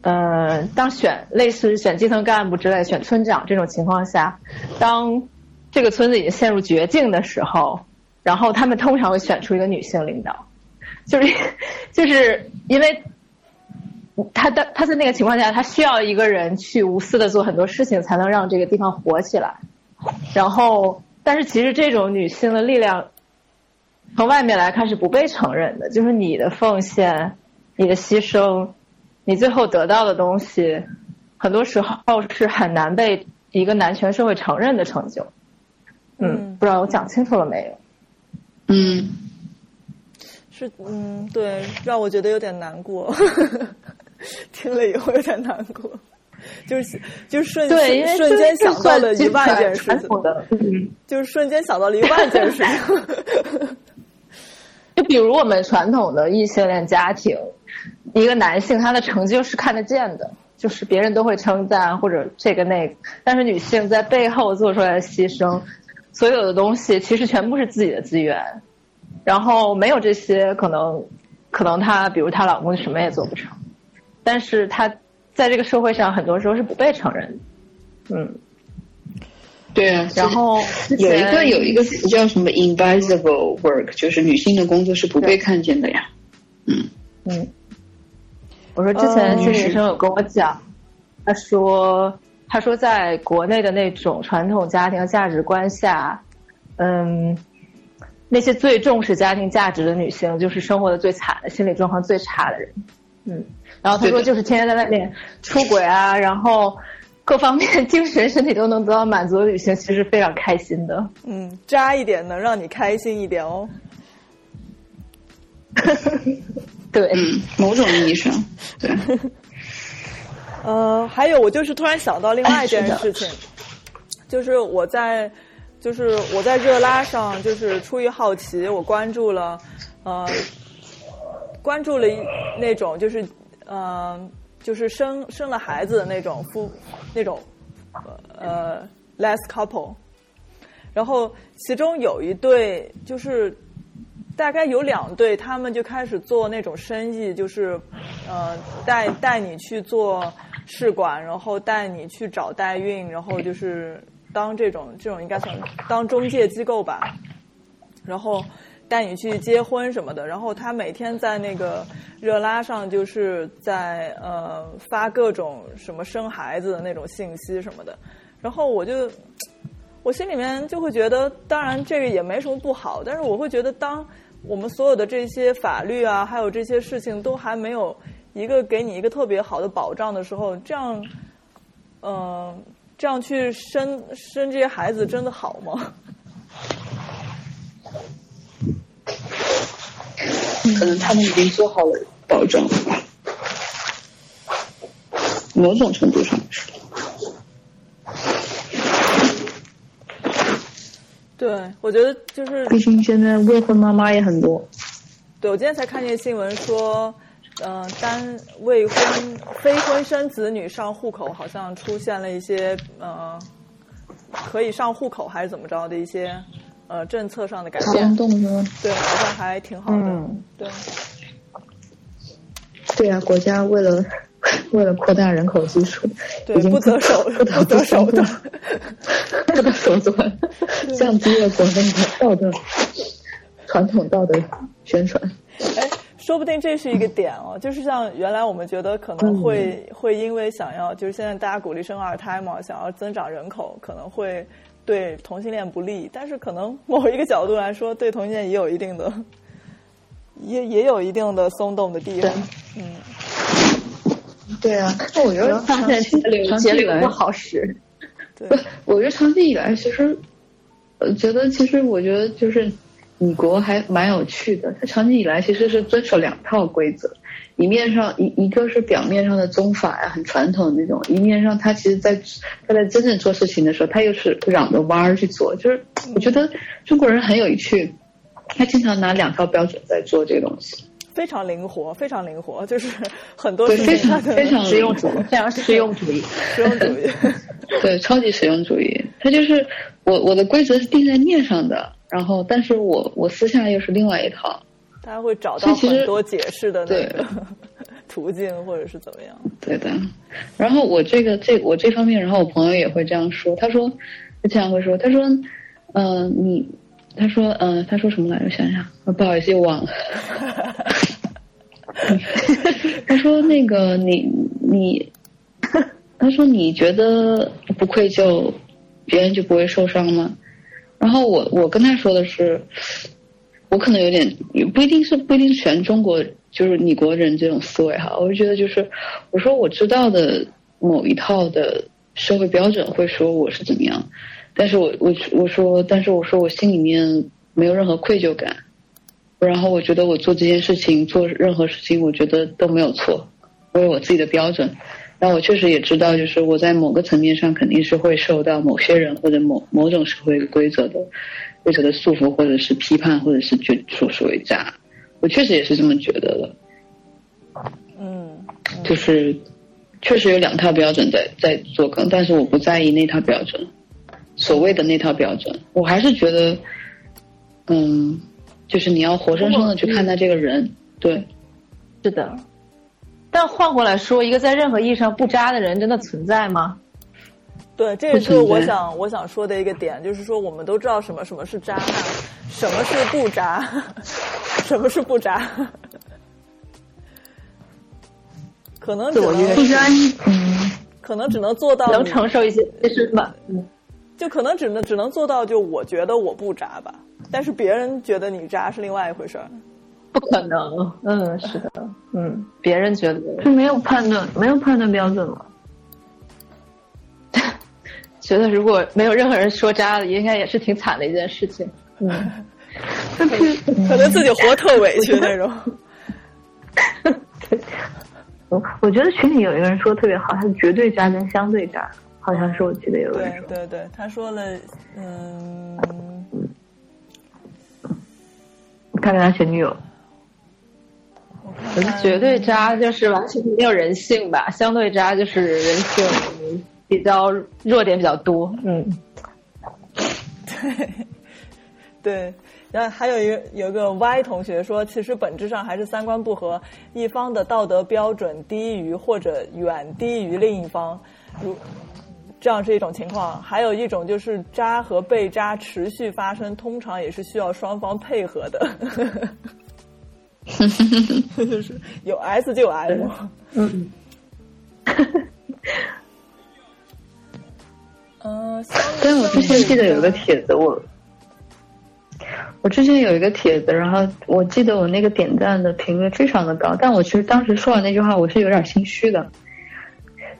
呃，当选类似选基层干部之类、选村长这种情况下，当这个村子已经陷入绝境的时候，然后他们通常会选出一个女性领导，就是 就是因为他的他在那个情况下，他需要一个人去无私的做很多事情，才能让这个地方活起来。然后，但是其实这种女性的力量，从外面来看是不被承认的，就是你的奉献、你的牺牲，你最后得到的东西，很多时候是很难被一个男权社会承认的成就。嗯，嗯不知道我讲清楚了没有？嗯，是，嗯，对，让我觉得有点难过，听了以后有点难过，就是就是瞬对，因为瞬间想到了一万件件事情，传统的，嗯。就是瞬间想到了一万件事情。就比如我们传统的异性恋家庭，一个男性他的成就是看得见的，就是别人都会称赞或者这个那个，但是女性在背后做出来的牺牲，所有的东西其实全部是自己的资源，然后没有这些可能，可能她比如她老公什么也做不成，但是她在这个社会上很多时候是不被承认的，嗯，对啊。然后有一个有一个词叫什么 invisible work，就是女性的工作是不被看见的呀。嗯，嗯，我说之前是女生有跟我讲，她说她说在国内的那种传统家庭价值观下，嗯，那些最重视家庭价值的女性，就是生活的最惨的、心理状况最差的人。嗯，然后他说就是天天在外面出轨啊，然后各方面 精神、身体都能得到满足的女性，其实非常开心的。嗯，渣一点能让你开心一点哦。对，嗯，某种意义上，对，呃，还有我就是突然想到另外一件哎是的事情，就是我在就是我在热拉上，就是出于好奇，我关注了，呃，关注了一那种就是呃就是生生了孩子的那种夫那种呃 less couple，然后其中有一对就是大概有两对，他们就开始做那种生意，就是呃带带你去做试管，然后带你去找代孕，然后就是当这种这种应该算当中介机构吧，然后带你去结婚什么的，然后他每天在那个热拉上就是在呃发各种什么生孩子的那种信息什么的，然后我就我心里面就会觉得，当然这个也没什么不好，但是我会觉得，当我们所有的这些法律啊，还有这些事情都还没有一个给你一个特别好的保障的时候，这样，嗯、这样去生生这些孩子真的好吗？可能他们已经做好了保障，某种程度上是。对，我觉得就是毕竟现在未婚妈妈也很多。对，我今天才看见新闻说，呃，单未婚非婚生子女上户口好像出现了一些呃，可以上户口还是怎么着的一些呃政策上的改变松。动是吗？对，好像还挺好的。嗯对，对啊，国家为了 为了扩大人口基数，对不择手不择手段不择手段，降低了国内的道德传统道德宣传。哎，说不定这是一个点哦，就是像原来我们觉得可能会、会因为想要，就是现在大家鼓励生二胎嘛，想要增长人口，可能会对同性恋不利，但是可能某一个角度来说，对同性恋也有一定的，也也有一定的松动的地方。嗯，对啊，那我觉得发现长期以来不好使。对不，我觉得长期以来，其实，呃，觉得其实我觉得就是米国还蛮有趣的。它长期以来其实是遵守两套规则，一面上一一个是表面上的宗法呀，很传统的那种；一面上他其实在他在真正做事情的时候，他又是绕着弯儿去做。就是我觉得中国人很有趣，他经常拿两套标准在做这个东西。非常灵活，非常灵活，就是很多非常非常实用主义，非常实用主义。实用主义。对，超级实用主义。他就是我我的规则是定在面上的，然后但是我我私下又是另外一套。他会找到很多解释的那对个 途径，或者是怎么样。对的，然后我这个这我这方面，然后我朋友也会这样说，他说，他经常会说，他说，嗯、你，他说，嗯、他说什么来着？我想想，啊不好意思，又忘了。他说那个你你，他说你觉得不愧疚，别人就不会受伤吗？然后我我跟他说的是，我可能有点不一定是不一定是全中国就是你国人这种思维哈，我就觉得就是我说我知道的某一套的社会标准会说我是怎么样，但是我我我说但是我说我心里面没有任何愧疚感，然后我觉得我做这件事情做任何事情我觉得都没有错，我有我自己的标准。但我确实也知道，就是我在某个层面上肯定是会受到某些人或者某某种社会规则的规则的束缚，或者是批判，或者是觉说所谓渣。我确实也是这么觉得的，嗯，就是确实有两套标准在在做梗，但是我不在意那套标准，所谓的那套标准，我还是觉得，嗯，就是你要活生生的去看待这个人，对，是的，但换过来说，一个在任何意义上不渣的人真的存在吗？对，这也是我想我想说的一个点，就是说我们都知道什么什么是渣男，什么是不渣，什么是不渣，可能只自我约能不然，嗯，可能只能做到能承受一些牺牲吧？嗯，就可能只能只能做到，就我觉得我不渣吧，但是别人觉得你渣是另外一回事儿。不可能。嗯，是的，嗯，别人觉得就没有判断，没有判断标准了。觉得如果没有任何人说渣了，应该也是挺惨的一件事情。嗯，但是，可能自己活特委屈那种。我 我觉得群里有一个人说的特别好，他是绝对渣跟相对渣，好像是我记得有人说。对对对，他说了，嗯，看看他前女友，我我是绝对渣就是完全没有人性吧，相对渣就是人性比较弱点比较多。嗯，对，对然后还有一个有一个 Y 同学说，其实本质上还是三观不合，一方的道德标准低于或者远低于另一方，如这样是一种情况。还有一种就是渣和被渣持续发生，通常也是需要双方配合的。就是有 S 就有 M。嗯，嗯，但我之前记得有一个帖子，我我之前有一个帖子，然后我记得我那个点赞的频率非常的高，但我其实当时说完那句话，我是有点心虚的。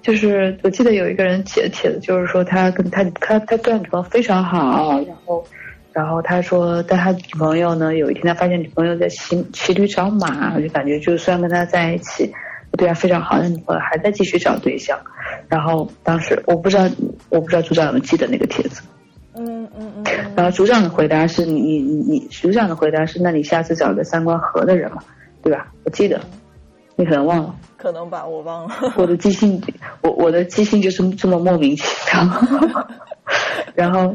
就是我记得有一个人写的帖子，就是说他跟他他他跟女朋友非常好，然后然后他说，但他女朋友呢，有一天他发现女朋友在骑骑驴找马，就感觉就虽然跟他在一起，对他非常好，但女朋友还在继续找对象。然后当时我不知道我不知道组长有没有记得那个帖子。嗯嗯嗯。然后组长的回答是你你你你组长的回答是，那你下次找个三观合的人嘛，对吧？我记得，你可能忘了。可能吧，我忘了。我的记性，我我的记性就是这么莫名其妙。然后，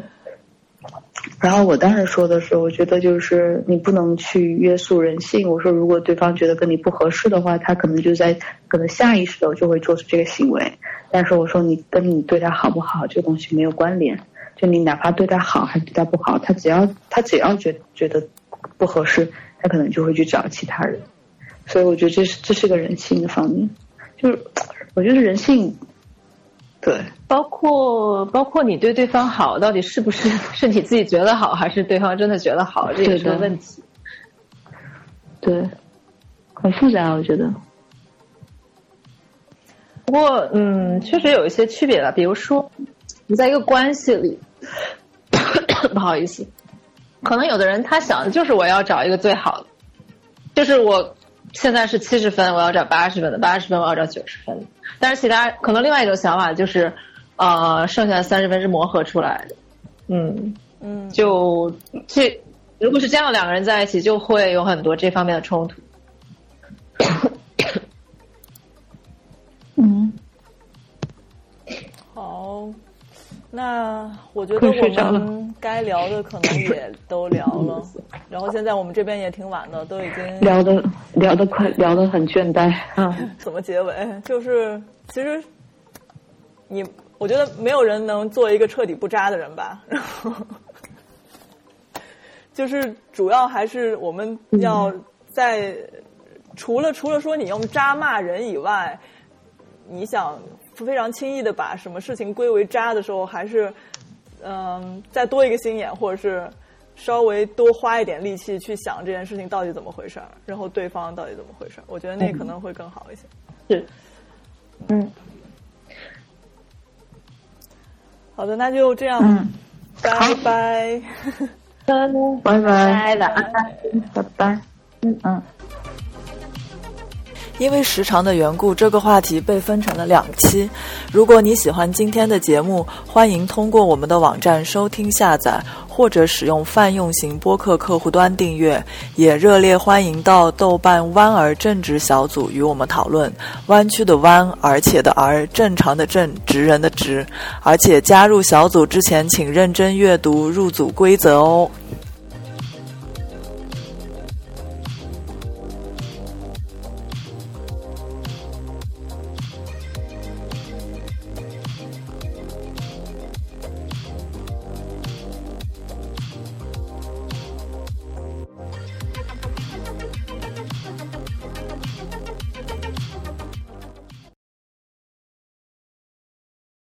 然后我当时说的是，我觉得就是你不能去约束人性。我说，如果对方觉得跟你不合适的话，他可能就在可能下意识的就会做出这个行为。但是我说，你跟你对他好不好这个东西没有关联。就你哪怕对他好还是对他不好，他只要他只要觉觉得不合适，他可能就会去找其他人。所以我觉得这是这是个人性的方面，就是我觉得人性，对，包括包括你对对方好，到底是不是 是你自己觉得好，还是对方真的觉得好，这也是个问题。对，很复杂，我觉得。不过，嗯，确实有一些区别了。比如说，你在一个关系里，不好意思，可能有的人他想的就是我要找一个最好的，就是我。现在是七十分，我要找八十分的；八十分，我要找九十分的。但是其他可能另外一种想法就是，呃，剩下的三十分是磨合出来的。嗯嗯，就这，如果是这样，两个人在一起就会有很多这方面的冲突。嗯，好。那我觉得我们该聊的可能也都聊了，然后现在我们这边也挺晚的，都已经聊的聊的快，聊的很倦怠啊。怎么结尾？就是其实你，我觉得没有人能做一个彻底不渣的人吧。然 后就是主要还是我们要在除了除了说你用渣骂人以外，你想。非常轻易的把什么事情归为渣的时候，还是嗯，再多一个心眼，或者是稍微多花一点力气去想这件事情到底怎么回事儿，然后对方到底怎么回事儿，我觉得那可能会更好一些。是，嗯，好的，那就这样，嗯。拜拜，拜拜，晚安，拜拜，嗯嗯。因为时长的缘故，这个话题被分成了两期。如果你喜欢今天的节目，欢迎通过我们的网站收听下载，或者使用泛用型播客客户端订阅。也热烈欢迎到豆瓣弯儿正直小组与我们讨论。弯曲的弯，而且的而，正常的正，直人的直。而且加入小组之前，请认真阅读入组规则哦。